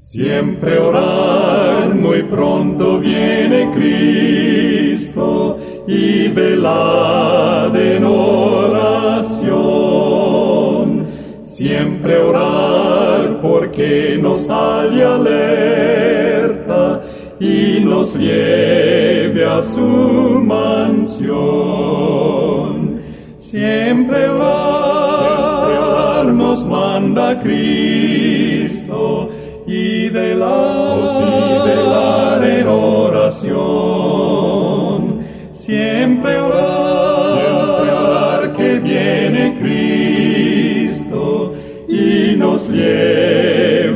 Siempre orar, muy pronto viene Cristo y velad en oración. Siempre orar porque nos halle alerta y nos lleve a su mansión. Siempre orar, siempre orar nos manda Cristo y velar, y velar en oración. Siempre orar, siempre orar que viene Cristo y nos llevará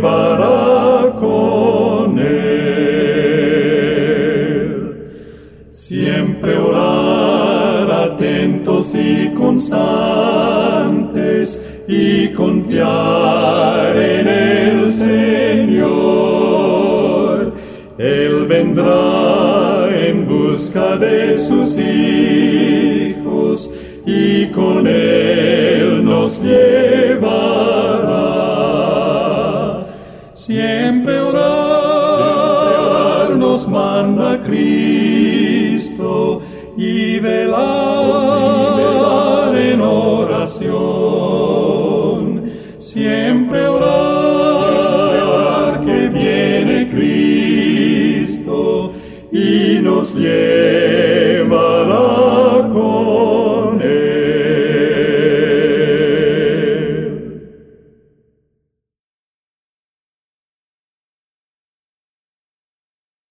con él. Siempre orar atentos y constantes y confiar vendrá en busca de sus hijos y con Él nos llevará. Siempre orar, nos manda Cristo y velar, en oración. Siempre orar, y nos lleva.